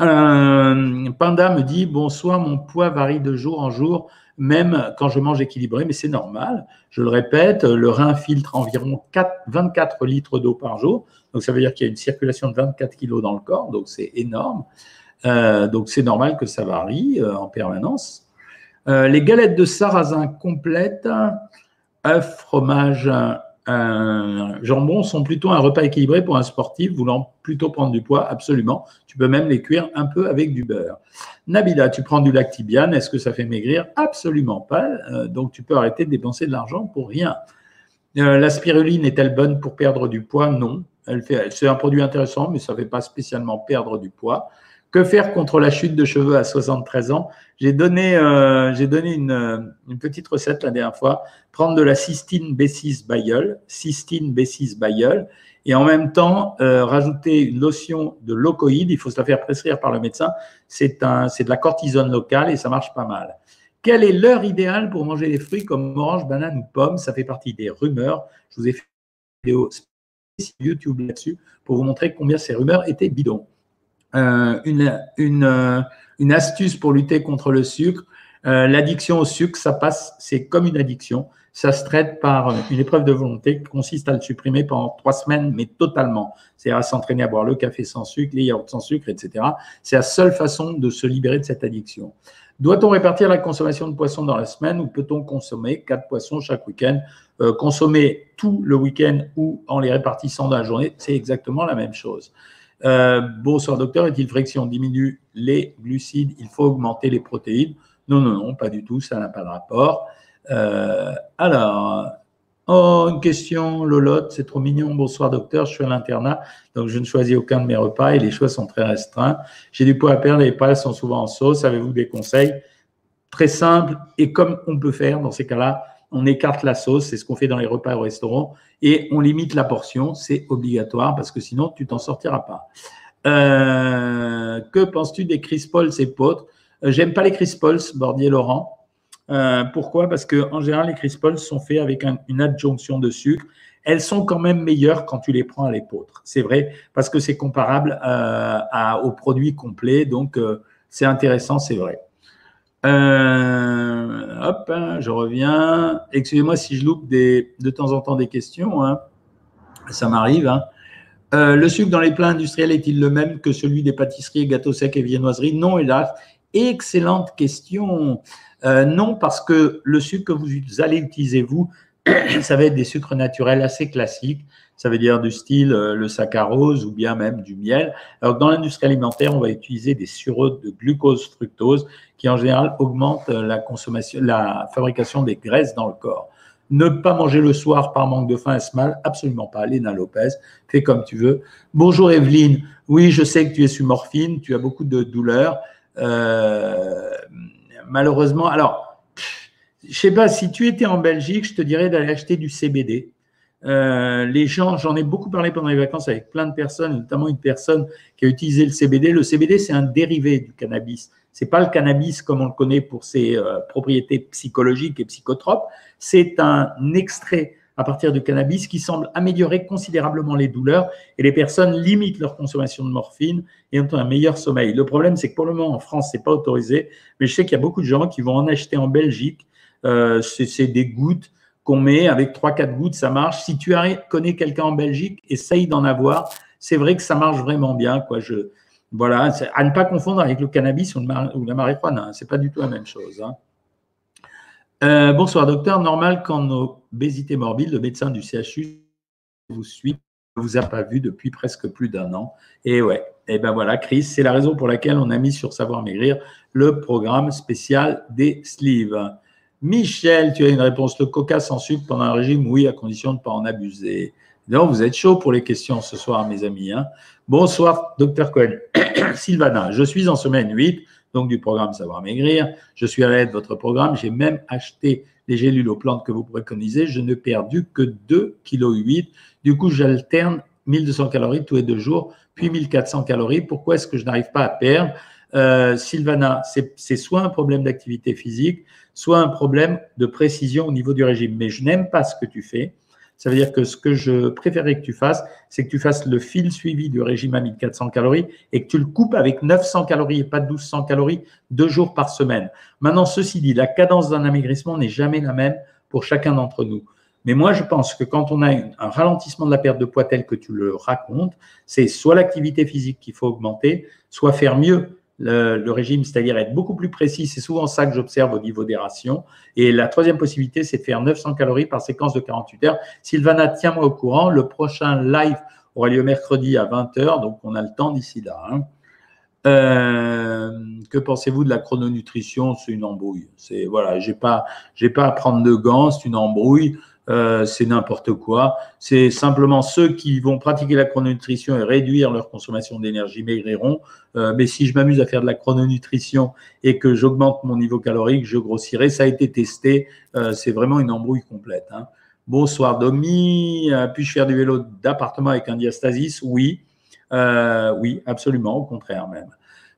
Euh, Panda me dit Bonsoir, mon poids varie de jour en jour, même quand je mange équilibré, mais c'est normal. Je le répète, le rein filtre environ 24 litres d'eau par jour. Donc, ça veut dire qu'il y a une circulation de 24 kilos dans le corps, donc c'est énorme. Euh, donc, c'est normal que ça varie en permanence. les galettes de sarrasin complètes, œufs, fromage, jambon sont plutôt un repas équilibré pour un sportif voulant plutôt prendre du poids, absolument. Tu peux même les cuire un peu avec du beurre. Nabila, tu prends du lactibiane, est-ce que ça fait maigrir? Absolument pas. Euh, donc tu peux arrêter de dépenser de l'argent pour rien. Euh, la spiruline est-elle bonne pour perdre du poids? Non. C'est un produit intéressant, mais ça ne fait pas spécialement perdre du poids. Que faire contre la chute de cheveux à 73 ans? J'ai donné, euh, donné une, une, petite recette la dernière fois. Prendre de la cystine B6 Bayeul, cystine B6 Bayeul, et en même temps euh, rajouter une lotion de locoïde. Il faut se la faire prescrire par le médecin. C'est de la cortisone locale et ça marche pas mal. Quelle est l'heure idéale pour manger des fruits comme orange, banane ou pomme? Ça fait partie des rumeurs. Je vous ai fait vidéo YouTube là-dessus pour vous montrer combien ces rumeurs étaient bidons. Euh, une, une, une, astuce pour lutter contre le sucre, l'addiction au sucre, ça passe, c'est comme une addiction. Ça se traite par une épreuve de volonté qui consiste à le supprimer pendant trois semaines, mais totalement. C'est-à-dire à s'entraîner à boire le café sans sucre, les yaourts sans sucre, etc. C'est la seule façon de se libérer de cette addiction. Doit-on répartir la consommation de poissons dans la semaine ou peut-on consommer quatre poissons chaque week-end? Euh, Consommer tout le week-end ou en les répartissant dans la journée, c'est exactement la même chose. Euh, bonsoir docteur, est-il vrai que si on diminue les glucides, il faut augmenter les protéines? Non, non, non, pas du tout, ça n'a pas de rapport. Euh, alors, oh, une question, Lolotte, c'est trop mignon. Bonsoir, docteur. Je suis à l'internat, donc je ne choisis aucun de mes repas et les choix sont très restreints. J'ai du poids à perdre, les pâles sont souvent en sauce. Avez-vous des conseils? Très simple. Et comme on peut faire dans ces cas-là, on écarte la sauce, c'est ce qu'on fait dans les repas au restaurant, et on limite la portion. C'est obligatoire parce que sinon, tu t'en sortiras pas. Euh, que penses-tu des Chris Pauls et Potres? Euh, J'aime pas les Chris Pauls, Bordier Laurent. Euh, pourquoi? Parce qu'en général, les crispoles sont faits avec une adjonction de sucre. Elles sont quand même meilleures quand tu les prends à l'épeautre. C'est vrai, parce que c'est comparable euh, à, aux produits complets. Donc, c'est intéressant, c'est vrai. Hop, hein, je reviens. Excusez-moi si je loupe de temps en temps des questions. Hein. Ça m'arrive. Hein. le sucre dans les plats industriels est-il le même que celui des pâtisseries, gâteaux secs et viennoiseries? Non, hélas. Excellente question. Euh, non, parce que le sucre que vous allez utiliser, vous, ça va être des sucres naturels assez classiques. Ça veut dire du style euh, le saccharose ou bien même du miel. Alors, dans l'industrie alimentaire, on va utiliser des sureaux de glucose fructose qui, en général, augmentent euh, la consommation, la fabrication des graisses dans le corps. Ne pas manger le soir par manque de faim est-ce mal? Absolument pas. Léna Lopez, fais comme tu veux. Bonjour Evelyne. Oui, je sais que tu es sous morphine, tu as beaucoup de douleurs. Euh, malheureusement, alors, je sais pas, si tu étais en Belgique, je te dirais d'aller acheter du CBD. Euh, les gens, j'en ai beaucoup parlé pendant les vacances avec plein de personnes, notamment une personne qui a utilisé le CBD. Le CBD, c'est un dérivé du cannabis. C'est pas le cannabis comme on le connaît pour ses euh, propriétés psychologiques et psychotropes. C'est un extrait à partir du cannabis qui semble améliorer considérablement les douleurs et les personnes limitent leur consommation de morphine et ont un meilleur sommeil. Le problème, c'est que pour le moment, en France, c'est pas autorisé, mais je sais qu'il y a beaucoup de gens qui vont en acheter en Belgique. Euh, c'est des gouttes qu'on met avec 3-4 gouttes, ça marche. Si tu connais quelqu'un en Belgique, essaye d'en avoir. C'est vrai que ça marche vraiment bien. Quoi. Je, voilà, à ne pas confondre avec le cannabis ou, la marijuana. Hein. C'est pas du tout la même chose. Hein. Euh, bonsoir, docteur. Normal qu'en obésité morbide, le médecin du CHU vous suit, ne vous a pas vu depuis presque plus d'un an. Et ouais, et ben voilà, Chris, c'est la raison pour laquelle on a mis sur Savoir Maigrir le programme spécial des sleeves. Michel, tu as une réponse. Le coca sans sucre pendant un régime, oui, à condition de ne pas en abuser. Non, vous êtes chaud pour les questions ce soir, mes amis. Hein. Bonsoir, docteur Cohen. Sylvana, je suis en semaine 8 donc du programme Savoir Maigrir. Je suis à l'aide de votre programme. J'ai même acheté les gélules aux plantes que vous préconisez. Je n'ai perdu que 2,8 kg. Du coup, j'alterne 1200 calories tous les deux jours, puis 1400 calories. Pourquoi est-ce que je n'arrive pas à perdre? Euh, Sylvana, c'est soit un problème d'activité physique, soit un problème de précision au niveau du régime. Mais je n'aime pas ce que tu fais. Ça veut dire que ce que je préférais que tu fasses, c'est que tu fasses le fil suivi du régime à 1400 calories et que tu le coupes avec 900 calories et pas 1200 calories deux jours par semaine. Maintenant, ceci dit, la cadence d'un amaigrissement n'est jamais la même pour chacun d'entre nous. Mais moi, je pense que quand on a un ralentissement de la perte de poids tel que tu le racontes, c'est soit l'activité physique qu'il faut augmenter, soit faire mieux le, régime, c'est-à-dire être beaucoup plus précis. C'est souvent ça que j'observe au niveau des rations. Et la troisième possibilité, c'est de faire 900 calories par séquence de 48 heures. Sylvana, tiens-moi au courant. Le prochain live aura lieu mercredi à 20h, donc on a le temps d'ici là. Hein. Euh, que pensez-vous de la chrononutrition? C'est une embrouille. C'est voilà, j'ai pas, j'ai pas à prendre de gants. C'est une embrouille. Euh, c'est n'importe quoi. C'est simplement ceux qui vont pratiquer la chrononutrition et réduire leur consommation d'énergie maigriront. Euh, mais si je m'amuse à faire de la chrononutrition et que j'augmente mon niveau calorique, je grossirai. Ça a été testé. Euh, c'est vraiment une embrouille complète. Hein. Bonsoir Domi. Puis-je faire du vélo d'appartement avec un diastasis? Oui. oui, absolument. Au contraire même.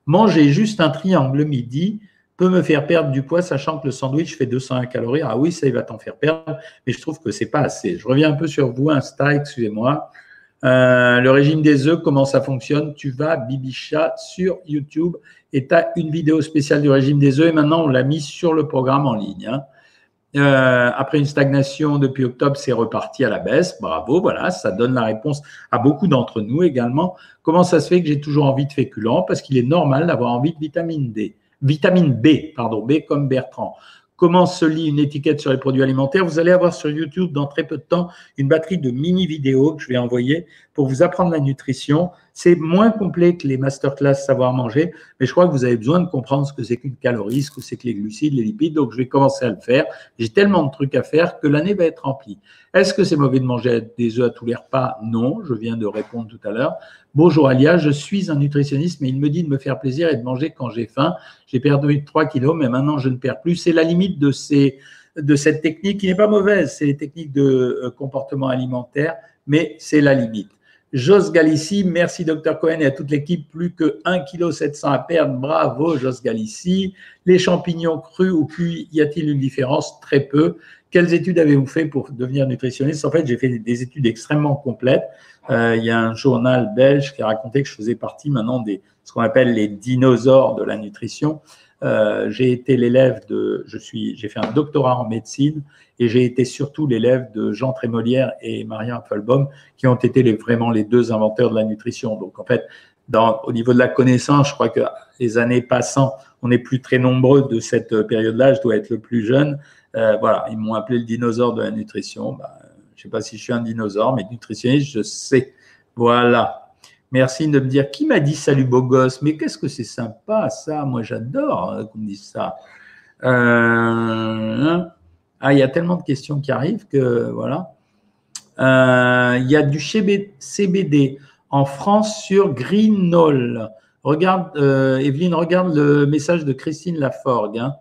Manger juste un triangle midi peut me faire perdre du poids, sachant que le sandwich fait 201 calories. Ah oui, ça, il va t'en faire perdre, mais je trouve que c'est pas assez. Je reviens un peu sur vous, Insta, excusez-moi. Euh, le régime des œufs, comment ça fonctionne? Tu vas, Bibicha, sur YouTube et tu as une vidéo spéciale du régime des œufs et maintenant on l'a mis sur le programme en ligne. Hein. Euh, après une stagnation depuis octobre, c'est reparti à la baisse. Bravo, voilà, ça donne la réponse à beaucoup d'entre nous également. Comment ça se fait que j'ai toujours envie de féculents? Parce qu'il est normal d'avoir envie de vitamine D. Vitamine B, pardon, B comme Bertrand comment se lit une étiquette sur les produits alimentaires? Vous allez avoir sur YouTube dans très peu de temps une batterie de mini vidéos que je vais envoyer pour vous apprendre la nutrition. C'est moins complet que les masterclass savoir manger, mais je crois que vous avez besoin de comprendre ce que c'est qu'une calorie, ce que c'est que les glucides, les lipides. Donc, je vais commencer à le faire. J'ai tellement de trucs à faire que l'année va être remplie. Est-ce que c'est mauvais de manger des œufs à tous les repas? Non, je viens de répondre tout à l'heure. Bonjour Alia, je suis un nutritionniste, mais il me dit de me faire plaisir et de manger quand j'ai faim. J'ai perdu 3 kilos, mais maintenant je ne perds plus. C'est la limite de, ces, de cette technique qui n'est pas mauvaise. C'est les techniques de euh, comportement alimentaire, mais c'est la limite. Jos Galici, merci Dr Cohen et à toute l'équipe. Plus que 1,7 kg à perdre. Bravo Jos Galici. Les champignons crus ou cuits, y a-t-il une différence? Très peu. Quelles études avez-vous fait pour devenir nutritionniste? En fait, j'ai fait des études extrêmement complètes. Euh, il y a un journal belge qui a raconté que je faisais partie maintenant des ce qu'on appelle les dinosaures de la nutrition. Euh, j'ai été l'élève de, je suis, j'ai fait un doctorat en médecine et j'ai été surtout l'élève de Jean Trémolière et Maria Appelbaum, qui ont été vraiment les deux inventeurs de la nutrition. Donc en fait, au niveau de la connaissance, je crois que les années passant, on n'est plus très nombreux de cette période-là. Je dois être le plus jeune. Euh, voilà, ils m'ont appelé le dinosaure de la nutrition. Bah, je ne sais pas si je suis un dinosaure, mais nutritionniste, je sais. Voilà. Merci de me dire qui m'a dit salut beau gosse? Mais qu'est-ce que c'est sympa ça? Moi, j'adore hein, qu'on me dise ça. Euh, hein? ah, il y a tellement de questions qui arrivent que voilà. Euh, il y a du CBD en France sur Greenol. Regarde, euh, Evelyne, regarde le message de Christine Laforgue. Hein.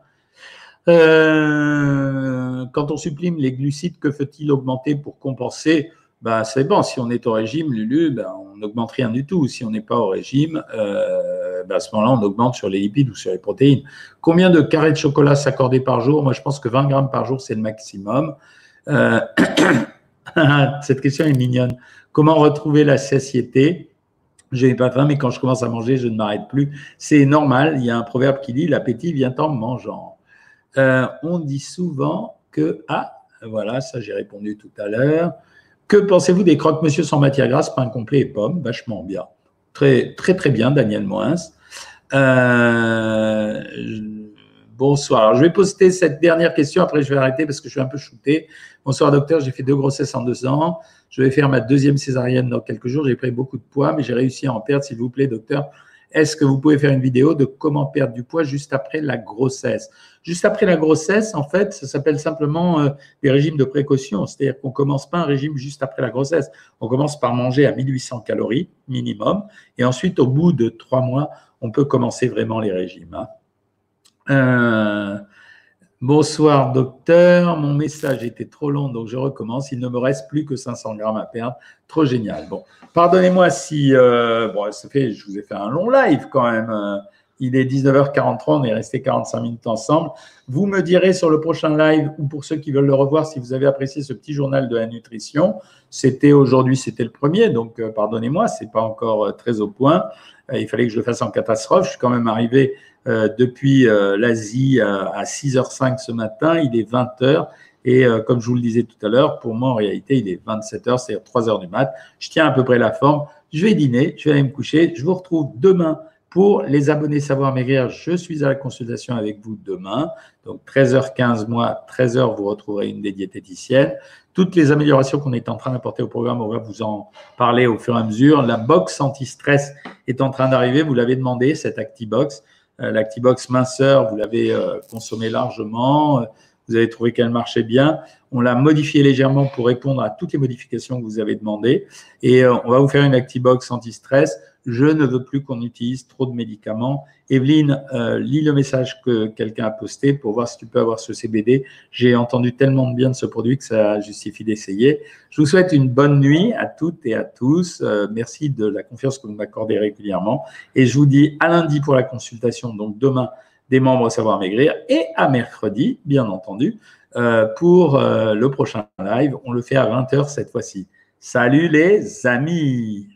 quand on supprime les glucides, que faut-il augmenter pour compenser bah, c'est bon. Si on est au régime, Lulu, bah, on n'augmente rien du tout. Si on n'est pas au régime, euh, bah, à ce moment-là, on augmente sur les lipides ou sur les protéines. Combien de carrés de chocolat s'accorder par jour? Moi, je pense que 20 grammes par jour, c'est le maximum. Euh, cette question est mignonne. Comment retrouver la satiété? Je n'ai pas faim, mais quand je commence à manger, je ne m'arrête plus. C'est normal. Il y a un proverbe qui dit l'appétit vient en mangeant. Euh, on dit souvent que ah voilà, ça j'ai répondu tout à l'heure. Que pensez-vous des croque-monsieur sans matière grasse, pain complet et pommes? Vachement bien. Très, très, très bien, Daniel Moins. Euh, bonsoir. Je vais poster cette dernière question, après je vais arrêter parce que je suis un peu shooté. Bonsoir, docteur. J'ai fait deux grossesses en deux ans. Je vais faire ma deuxième césarienne dans quelques jours. J'ai pris beaucoup de poids, mais j'ai réussi à en perdre, s'il vous plaît, docteur. Est-ce que vous pouvez faire une vidéo de comment perdre du poids juste après la grossesse? Juste après la grossesse, en fait, ça s'appelle simplement euh, des régimes de précaution. C'est-à-dire qu'on ne commence pas un régime juste après la grossesse. On commence par manger à 1800 calories minimum. Et ensuite, au bout de trois mois, on peut commencer vraiment les régimes. Hein. Euh, Bonsoir docteur, mon message était trop long donc je recommence. Il ne me reste plus que 500 grammes à perdre. Trop génial. Bon, pardonnez-moi si euh, bon, ça fait, je vous ai fait un long live quand même. Euh, il est 19h43, on est resté 45 minutes ensemble. Vous me direz sur le prochain live ou pour ceux qui veulent le revoir si vous avez apprécié ce petit journal de la nutrition. C'était aujourd'hui, c'était le premier, donc euh, pardonnez-moi, c'est pas encore très au point. il fallait que je le fasse en catastrophe. Je suis quand même arrivé euh, depuis euh, l'Asie euh, à 6h05 ce matin. Il est 20h. Et comme je vous le disais tout à l'heure, pour moi, en réalité, il est 27h, c'est-à-dire 3h du mat. Je tiens à peu près la forme. Je vais dîner, je vais aller me coucher. Je vous retrouve demain pour les abonnés Savoir Maigrir. Je suis à la consultation avec vous demain. Donc 13h15, moi, 13h, vous retrouverez une des diététiciennes. Toutes les améliorations qu'on est en train d'apporter au programme, on va vous en parler au fur et à mesure. La box anti-stress est en train d'arriver. Vous l'avez demandé, cette ActiBox. Euh, L'Actibox minceur, vous l'avez euh, consommé largement, euh, vous avez trouvé qu'elle marchait bien. On l'a modifié légèrement pour répondre à toutes les modifications que vous avez demandées. Et on va vous faire une Actibox anti-stress je ne veux plus qu'on utilise trop de médicaments. Evelyne, euh, lis le message que quelqu'un a posté pour voir si tu peux avoir ce CBD. J'ai entendu tellement de bien de ce produit que ça justifie d'essayer. Je vous souhaite une bonne nuit à toutes et à tous. Euh, merci de la confiance que vous m'accordez régulièrement. Et je vous dis à lundi pour la consultation, donc demain des membres Savoir Maigrir et à mercredi, bien entendu, euh, pour le prochain live. On le fait à 20h cette fois-ci. Salut les amis